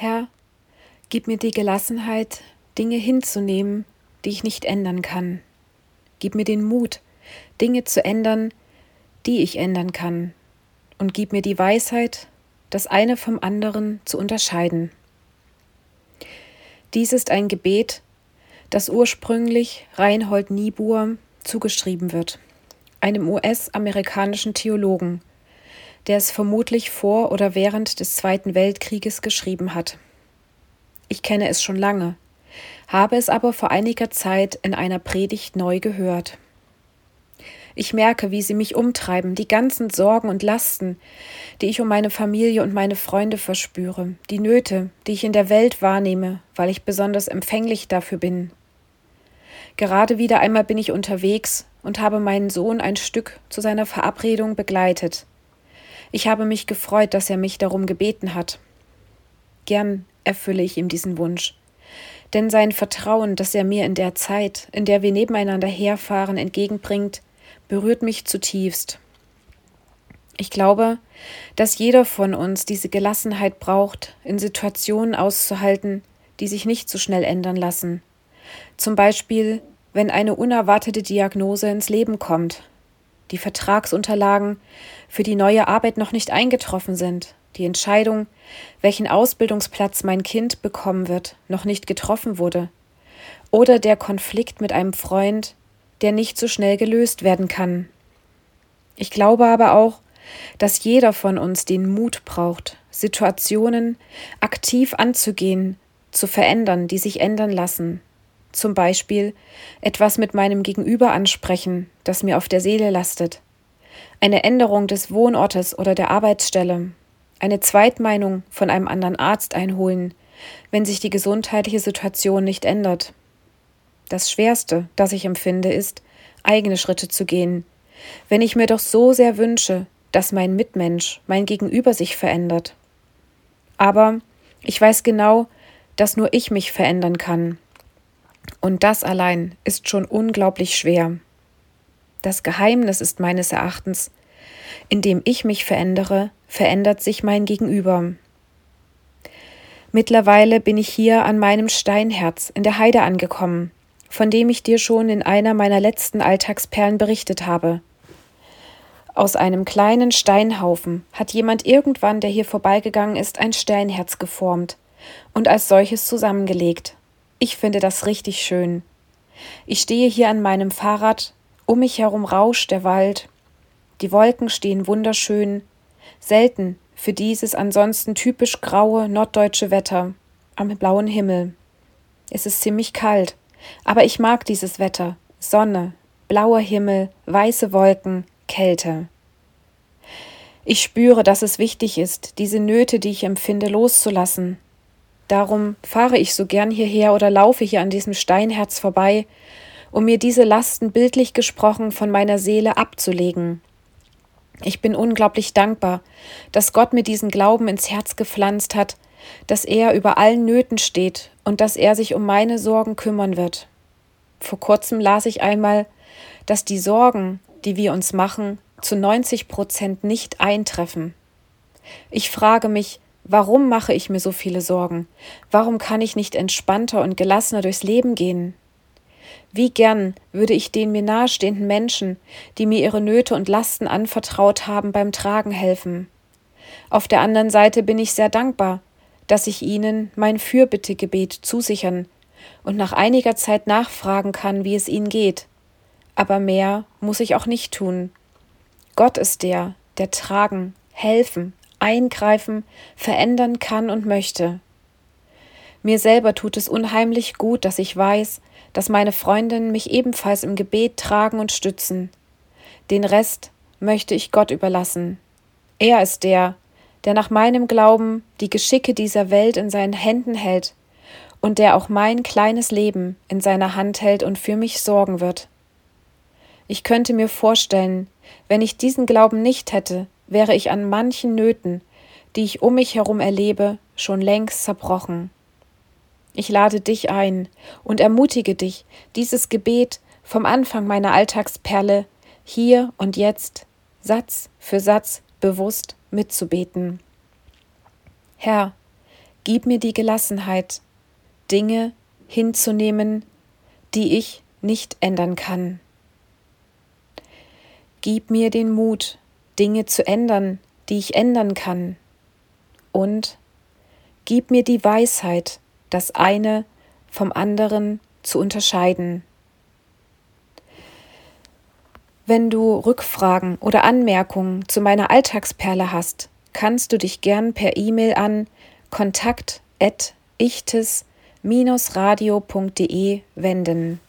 Herr, gib mir die Gelassenheit, Dinge hinzunehmen, die ich nicht ändern kann. Gib mir den Mut, Dinge zu ändern, die ich ändern kann. Und gib mir die Weisheit, das eine vom anderen zu unterscheiden. Dies ist ein Gebet, das ursprünglich Reinhold Niebuhr zugeschrieben wird, einem US-amerikanischen Theologen, der es vermutlich vor oder während des Zweiten Weltkrieges geschrieben hat. Ich kenne es schon lange, habe es aber vor einiger Zeit in einer Predigt neu gehört. Ich merke, wie sie mich umtreiben, die ganzen Sorgen und Lasten, die ich um meine Familie und meine Freunde verspüre, die Nöte, die ich in der Welt wahrnehme, weil ich besonders empfänglich dafür bin. Gerade wieder einmal bin ich unterwegs und habe meinen Sohn ein Stück zu seiner Verabredung begleitet. Ich habe mich gefreut, dass er mich darum gebeten hat. Gern erfülle ich ihm diesen Wunsch. Denn sein Vertrauen, das er mir in der Zeit, in der wir nebeneinander herfahren, entgegenbringt, berührt mich zutiefst. Ich glaube, dass jeder von uns diese Gelassenheit braucht, in Situationen auszuhalten, die sich nicht so schnell ändern lassen. Zum Beispiel, wenn eine unerwartete Diagnose ins Leben kommt, die Vertragsunterlagen für die neue Arbeit noch nicht eingetroffen sind, die Entscheidung, welchen Ausbildungsplatz mein Kind bekommen wird, noch nicht getroffen wurde, oder der Konflikt mit einem Freund, der nicht so schnell gelöst werden kann. Ich glaube aber auch, dass jeder von uns den Mut braucht, Situationen aktiv anzugehen, zu verändern, die sich ändern lassen. Zum Beispiel etwas mit meinem Gegenüber ansprechen, das mir auf der Seele lastet. Eine Änderung des Wohnortes oder der Arbeitsstelle. Eine Zweitmeinung von einem anderen Arzt einholen, wenn sich die gesundheitliche Situation nicht ändert. Das Schwerste, das ich empfinde, ist, eigene Schritte zu gehen. Wenn ich mir doch so sehr wünsche, dass mein Mitmensch, mein Gegenüber sich verändert. Aber ich weiß genau, dass nur ich mich verändern kann. Und das allein ist schon unglaublich schwer. Das Geheimnis ist meines Erachtens, indem ich mich verändere, verändert sich mein Gegenüber. Mittlerweile bin ich hier an meinem Steinherz in der Heide angekommen von dem ich dir schon in einer meiner letzten Alltagsperlen berichtet habe. Aus einem kleinen Steinhaufen hat jemand irgendwann, der hier vorbeigegangen ist, ein Steinherz geformt und als solches zusammengelegt. Ich finde das richtig schön. Ich stehe hier an meinem Fahrrad, um mich herum rauscht der Wald, die Wolken stehen wunderschön, selten für dieses ansonsten typisch graue norddeutsche Wetter am blauen Himmel. Es ist ziemlich kalt, aber ich mag dieses Wetter. Sonne, blauer Himmel, weiße Wolken, Kälte. Ich spüre, dass es wichtig ist, diese Nöte, die ich empfinde, loszulassen. Darum fahre ich so gern hierher oder laufe hier an diesem Steinherz vorbei, um mir diese Lasten bildlich gesprochen von meiner Seele abzulegen. Ich bin unglaublich dankbar, dass Gott mir diesen Glauben ins Herz gepflanzt hat, dass er über allen Nöten steht und dass er sich um meine Sorgen kümmern wird. Vor kurzem las ich einmal, dass die Sorgen, die wir uns machen, zu 90 Prozent nicht eintreffen. Ich frage mich, warum mache ich mir so viele Sorgen? Warum kann ich nicht entspannter und gelassener durchs Leben gehen? Wie gern würde ich den mir nahestehenden Menschen, die mir ihre Nöte und Lasten anvertraut haben, beim Tragen helfen. Auf der anderen Seite bin ich sehr dankbar, dass ich ihnen mein Fürbittegebet zusichern und nach einiger Zeit nachfragen kann, wie es ihnen geht. Aber mehr muss ich auch nicht tun. Gott ist der, der tragen, helfen, eingreifen, verändern kann und möchte. Mir selber tut es unheimlich gut, dass ich weiß, dass meine Freundinnen mich ebenfalls im Gebet tragen und stützen. Den Rest möchte ich Gott überlassen. Er ist der, der nach meinem Glauben die Geschicke dieser Welt in seinen Händen hält und der auch mein kleines Leben in seiner Hand hält und für mich sorgen wird. Ich könnte mir vorstellen, wenn ich diesen Glauben nicht hätte, wäre ich an manchen Nöten, die ich um mich herum erlebe, schon längst zerbrochen. Ich lade dich ein und ermutige dich, dieses Gebet vom Anfang meiner Alltagsperle hier und jetzt Satz für Satz bewusst mitzubeten. Herr, Gib mir die Gelassenheit, Dinge hinzunehmen, die ich nicht ändern kann. Gib mir den Mut, Dinge zu ändern, die ich ändern kann. Und gib mir die Weisheit, das eine vom anderen zu unterscheiden. Wenn du Rückfragen oder Anmerkungen zu meiner Alltagsperle hast, kannst du dich gern per E-Mail an kontakt@ichtes-radio.de wenden.